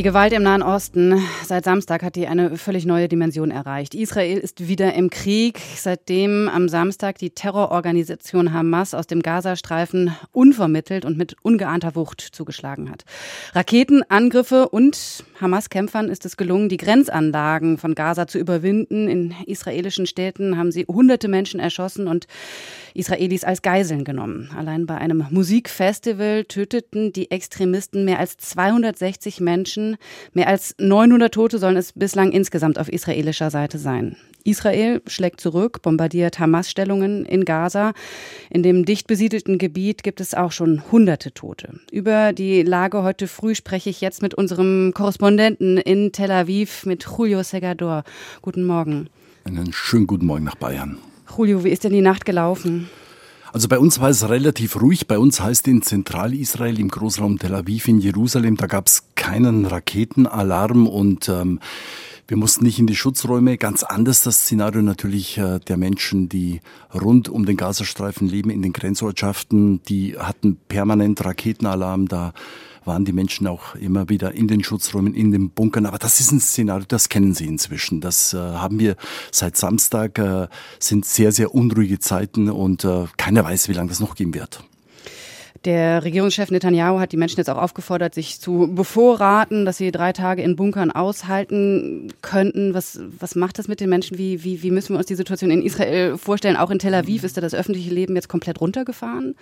Die Gewalt im Nahen Osten seit Samstag hat die eine völlig neue Dimension erreicht. Israel ist wieder im Krieg, seitdem am Samstag die Terrororganisation Hamas aus dem Gazastreifen unvermittelt und mit ungeahnter Wucht zugeschlagen hat. Raketenangriffe und Hamas-Kämpfern ist es gelungen, die Grenzanlagen von Gaza zu überwinden. In israelischen Städten haben sie hunderte Menschen erschossen und Israelis als Geiseln genommen. Allein bei einem Musikfestival töteten die Extremisten mehr als 260 Menschen. Mehr als 900 Tote sollen es bislang insgesamt auf israelischer Seite sein. Israel schlägt zurück, bombardiert Hamas-Stellungen in Gaza. In dem dicht besiedelten Gebiet gibt es auch schon hunderte Tote. Über die Lage heute früh spreche ich jetzt mit unserem Korrespondenten in Tel Aviv, mit Julio Segador. Guten Morgen. Einen schönen guten Morgen nach Bayern. Julio, wie ist denn die Nacht gelaufen? Also bei uns war es relativ ruhig. Bei uns heißt in Zentralisrael, im Großraum Tel Aviv in Jerusalem, da gab es keinen Raketenalarm und ähm, wir mussten nicht in die Schutzräume. Ganz anders das Szenario natürlich äh, der Menschen, die rund um den Gazastreifen leben, in den Grenzortschaften. Die hatten permanent Raketenalarm. Da waren die Menschen auch immer wieder in den Schutzräumen, in den Bunkern. Aber das ist ein Szenario, das kennen Sie inzwischen. Das äh, haben wir seit Samstag, äh, sind sehr, sehr unruhige Zeiten und äh, keiner weiß, wie lange das noch gehen wird. Der Regierungschef Netanyahu hat die Menschen jetzt auch aufgefordert, sich zu bevorraten, dass sie drei Tage in Bunkern aushalten könnten. Was, was macht das mit den Menschen? Wie, wie, wie müssen wir uns die Situation in Israel vorstellen? Auch in Tel Aviv ist da das öffentliche Leben jetzt komplett runtergefahren?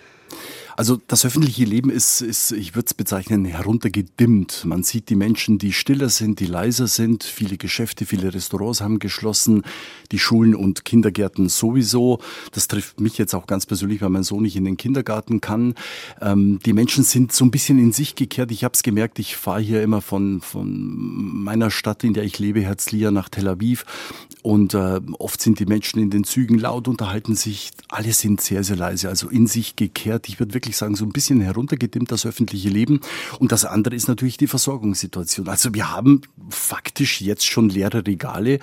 Also das öffentliche Leben ist, ist ich würde es bezeichnen, heruntergedimmt. Man sieht die Menschen, die stiller sind, die leiser sind. Viele Geschäfte, viele Restaurants haben geschlossen. Die Schulen und Kindergärten sowieso. Das trifft mich jetzt auch ganz persönlich, weil mein Sohn nicht in den Kindergarten kann. Ähm, die Menschen sind so ein bisschen in sich gekehrt. Ich habe es gemerkt, ich fahre hier immer von, von meiner Stadt, in der ich lebe, Herzliya, nach Tel Aviv. Und äh, oft sind die Menschen in den Zügen laut, unterhalten sich. Alle sind sehr, sehr leise, also in sich gekehrt. Ich würde wirklich wirklich sagen, so ein bisschen heruntergedimmt, das öffentliche Leben. Und das andere ist natürlich die Versorgungssituation. Also wir haben faktisch jetzt schon leere Regale.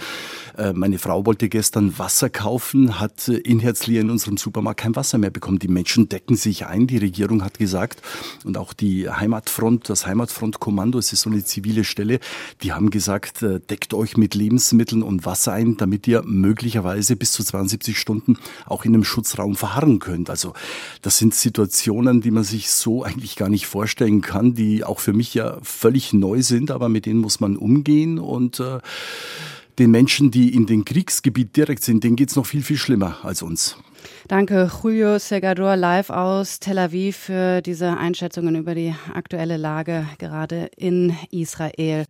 Äh, meine Frau wollte gestern Wasser kaufen, hat in Herzliya in unserem Supermarkt kein Wasser mehr bekommen. Die Menschen decken sich ein. Die Regierung hat gesagt, und auch die Heimatfront, das Heimatfrontkommando, es ist so eine zivile Stelle, die haben gesagt, äh, deckt euch mit Lebensmitteln und Wasser ein, damit ihr möglicherweise bis zu 72 Stunden auch in einem Schutzraum verharren könnt. Also das sind Situationen, Situationen, die man sich so eigentlich gar nicht vorstellen kann, die auch für mich ja völlig neu sind, aber mit denen muss man umgehen und äh, den Menschen, die in den Kriegsgebiet direkt sind, denen geht es noch viel, viel schlimmer als uns. Danke, Julio Segador, live aus Tel Aviv für diese Einschätzungen über die aktuelle Lage gerade in Israel.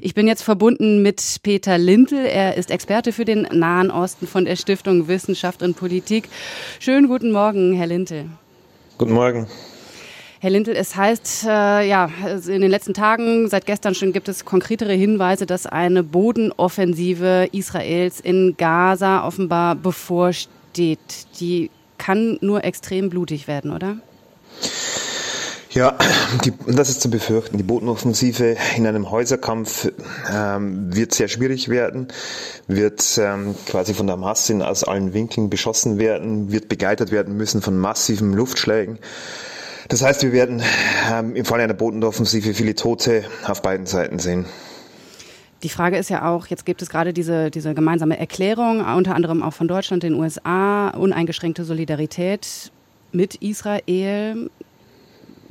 Ich bin jetzt verbunden mit Peter Lintel. Er ist Experte für den Nahen Osten von der Stiftung Wissenschaft und Politik. Schönen guten Morgen, Herr Lintel. Guten Morgen. Herr Lintel, es heißt, äh, ja, in den letzten Tagen, seit gestern schon gibt es konkretere Hinweise, dass eine Bodenoffensive Israels in Gaza offenbar bevorsteht. Die kann nur extrem blutig werden, oder? Ja, die, das ist zu befürchten. Die Bodenoffensive in einem Häuserkampf ähm, wird sehr schwierig werden, wird ähm, quasi von der Masse aus allen Winkeln beschossen werden, wird begleitet werden müssen von massiven Luftschlägen. Das heißt, wir werden ähm, im Falle einer Bodenoffensive viele Tote auf beiden Seiten sehen. Die Frage ist ja auch, jetzt gibt es gerade diese, diese gemeinsame Erklärung, unter anderem auch von Deutschland, den USA, uneingeschränkte Solidarität mit Israel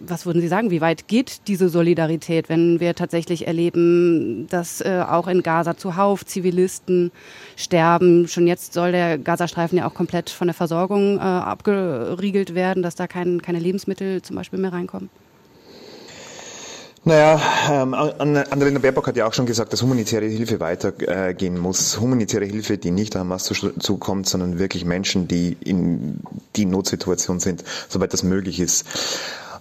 was würden Sie sagen, wie weit geht diese Solidarität, wenn wir tatsächlich erleben, dass äh, auch in Gaza zuhauf Zivilisten sterben? Schon jetzt soll der Gazastreifen ja auch komplett von der Versorgung äh, abgeriegelt werden, dass da kein, keine Lebensmittel zum Beispiel mehr reinkommen. Naja, ähm, Annalena Baerbock hat ja auch schon gesagt, dass humanitäre Hilfe weitergehen äh, muss. Humanitäre Hilfe, die nicht Hamas zukommt, sondern wirklich Menschen, die in die Notsituation sind, soweit das möglich ist.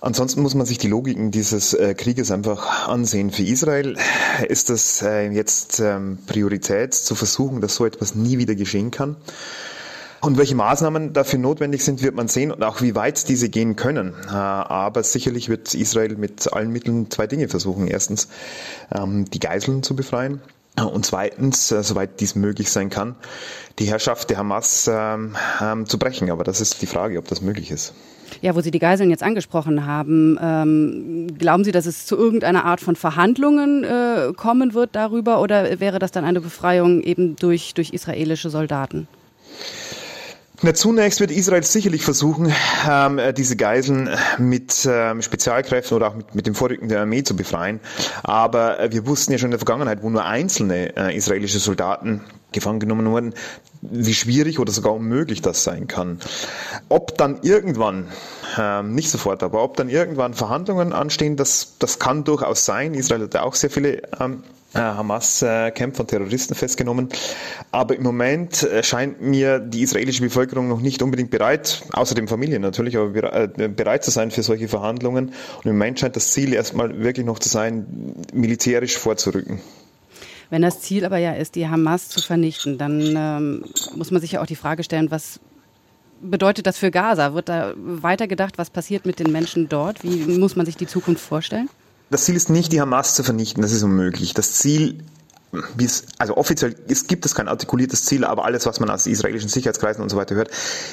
Ansonsten muss man sich die Logiken dieses äh, Krieges einfach ansehen. Für Israel ist das äh, jetzt ähm, Priorität, zu versuchen, dass so etwas nie wieder geschehen kann. Und welche Maßnahmen dafür notwendig sind, wird man sehen und auch wie weit diese gehen können. Äh, aber sicherlich wird Israel mit allen Mitteln zwei Dinge versuchen. Erstens, ähm, die Geiseln zu befreien Und zweitens, äh, soweit dies möglich sein kann, die Herrschaft der Hamas ähm, zu brechen. Aber das ist die Frage, ob das möglich ist. Ja, wo Sie die Geiseln jetzt angesprochen haben, ähm, glauben Sie, dass es zu irgendeiner Art von Verhandlungen äh, kommen wird darüber oder wäre das dann eine Befreiung eben durch, durch israelische Soldaten? Na, zunächst wird Israel sicherlich versuchen, ähm, diese Geiseln mit ähm, Spezialkräften oder auch mit, mit dem Vorrücken der Armee zu befreien. Aber äh, wir wussten ja schon in der Vergangenheit, wo nur einzelne äh, israelische Soldaten gefangen genommen wurden, wie schwierig oder sogar unmöglich das sein kann. Ob dann irgendwann, ähm, nicht sofort, aber ob dann irgendwann Verhandlungen anstehen, das, das kann durchaus sein. Israel hat ja auch sehr viele ähm, äh, Hamas-Kämpfer und Terroristen festgenommen. Aber im Moment äh, scheint mir die israelische Bevölkerung noch nicht unbedingt bereit, außerdem Familien natürlich, aber äh, bereit zu sein für solche Verhandlungen. Und im Moment scheint das Ziel erstmal wirklich noch zu sein, militärisch vorzurücken. Wenn das Ziel aber ja ist, die Hamas zu vernichten, dann ähm, muss man sich ja auch die Frage stellen, was bedeutet das für Gaza? Wird da weitergedacht, was passiert mit den Menschen dort? Wie muss man sich die Zukunft vorstellen? Das Ziel ist nicht, die Hamas zu vernichten, das ist unmöglich. Das Ziel es, also offiziell es gibt es kein artikuliertes Ziel, aber alles, was man aus israelischen Sicherheitskreisen und so weiter hört,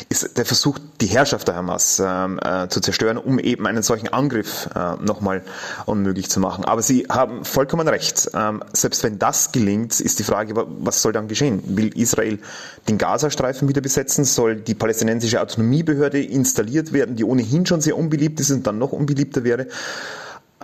ist der Versuch, die Herrschaft der Hamas ähm, äh, zu zerstören, um eben einen solchen Angriff äh, nochmal unmöglich zu machen. Aber Sie haben vollkommen recht. Ähm, selbst wenn das gelingt, ist die Frage, was soll dann geschehen? Will Israel den Gazastreifen wieder besetzen? Soll die palästinensische Autonomiebehörde installiert werden, die ohnehin schon sehr unbeliebt ist und dann noch unbeliebter wäre?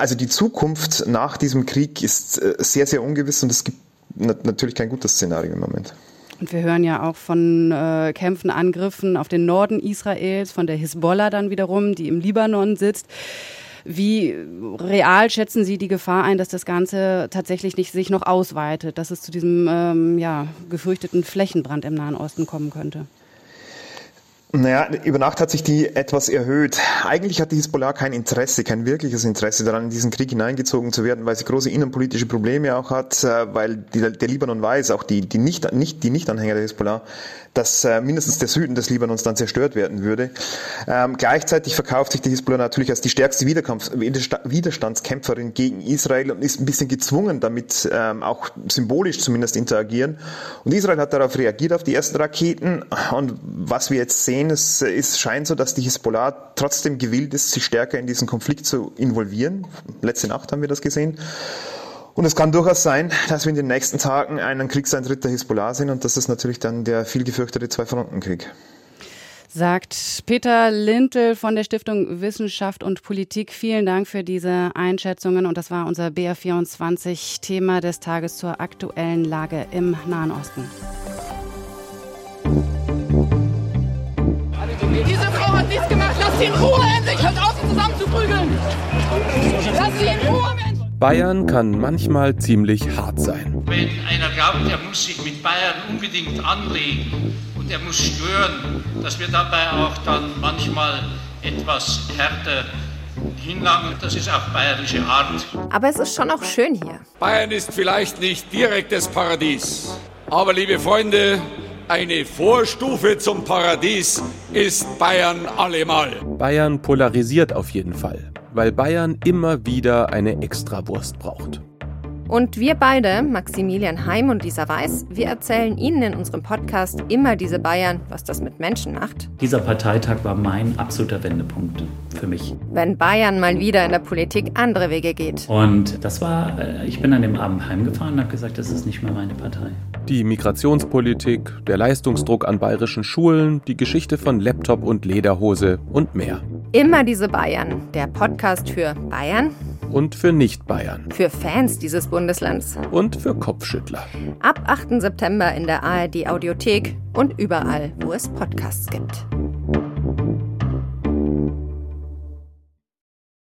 Also die Zukunft nach diesem Krieg ist äh, sehr, sehr ungewiss und es gibt natürlich kein gutes Szenario im Moment. Und wir hören ja auch von äh, Kämpfen, Angriffen auf den Norden Israels, von der Hisbollah dann wiederum, die im Libanon sitzt. Wie real schätzen Sie die Gefahr ein, dass das Ganze tatsächlich nicht sich noch ausweitet, dass es zu diesem ähm, ja, gefürchteten Flächenbrand im Nahen Osten kommen könnte? Naja, über Nacht hat sich die etwas erhöht. Eigentlich hat die Hisbollah kein Interesse, kein wirkliches Interesse daran, in diesen Krieg hineingezogen zu werden, weil sie große innenpolitische Probleme auch hat, äh, weil die, der Libanon weiß, auch die, die, nicht, nicht, die Nicht-Anhänger der Hisbollah, dass äh, mindestens der Süden des Libanons dann zerstört werden würde. Ähm, gleichzeitig verkauft sich die Hisbollah natürlich als die stärkste Widerstandskämpferin gegen Israel und ist ein bisschen gezwungen, damit ähm, auch symbolisch zumindest interagieren. Und Israel hat darauf reagiert, auf die ersten Raketen. Und was wir jetzt sehen, es, es scheint so, dass die Hisbollah trotzdem gewillt ist, sich stärker in diesen Konflikt zu involvieren. Letzte Nacht haben wir das gesehen. Und es kann durchaus sein, dass wir in den nächsten Tagen einen Kriegseintritt der Hisbollah sehen und das ist natürlich dann der viel gefürchtete Zwei-Fronten-Krieg. Sagt Peter Lintel von der Stiftung Wissenschaft und Politik. Vielen Dank für diese Einschätzungen und das war unser BR24-Thema des Tages zur aktuellen Lage im Nahen Osten. Diese Frau hat nichts gemacht. Lass sie in Ruhe endlich. Hört auf, sie zusammenzuprügeln. Lass sie in Ruhe, Mensch. Bayern kann manchmal ziemlich hart sein. Wenn einer glaubt, er muss sich mit Bayern unbedingt anlegen und er muss stören, dass wir dabei auch dann manchmal etwas härter hinlangen, das ist auch bayerische Art. Aber es ist schon auch schön hier. Bayern ist vielleicht nicht direktes Paradies, aber liebe Freunde, eine Vorstufe zum Paradies ist Bayern allemal. Bayern polarisiert auf jeden Fall weil Bayern immer wieder eine Extrawurst braucht. Und wir beide, Maximilian Heim und Lisa Weiß, wir erzählen Ihnen in unserem Podcast immer diese Bayern, was das mit Menschen macht. Dieser Parteitag war mein absoluter Wendepunkt für mich. Wenn Bayern mal wieder in der Politik andere Wege geht. Und das war, äh, ich bin an dem Abend heimgefahren und habe gesagt, das ist nicht mehr meine Partei. Die Migrationspolitik, der Leistungsdruck an bayerischen Schulen, die Geschichte von Laptop und Lederhose und mehr. Immer diese Bayern, der Podcast für Bayern und für Nicht-Bayern. Für Fans dieses Bundeslands. Und für Kopfschüttler. Ab 8. September in der ARD Audiothek und überall, wo es Podcasts gibt.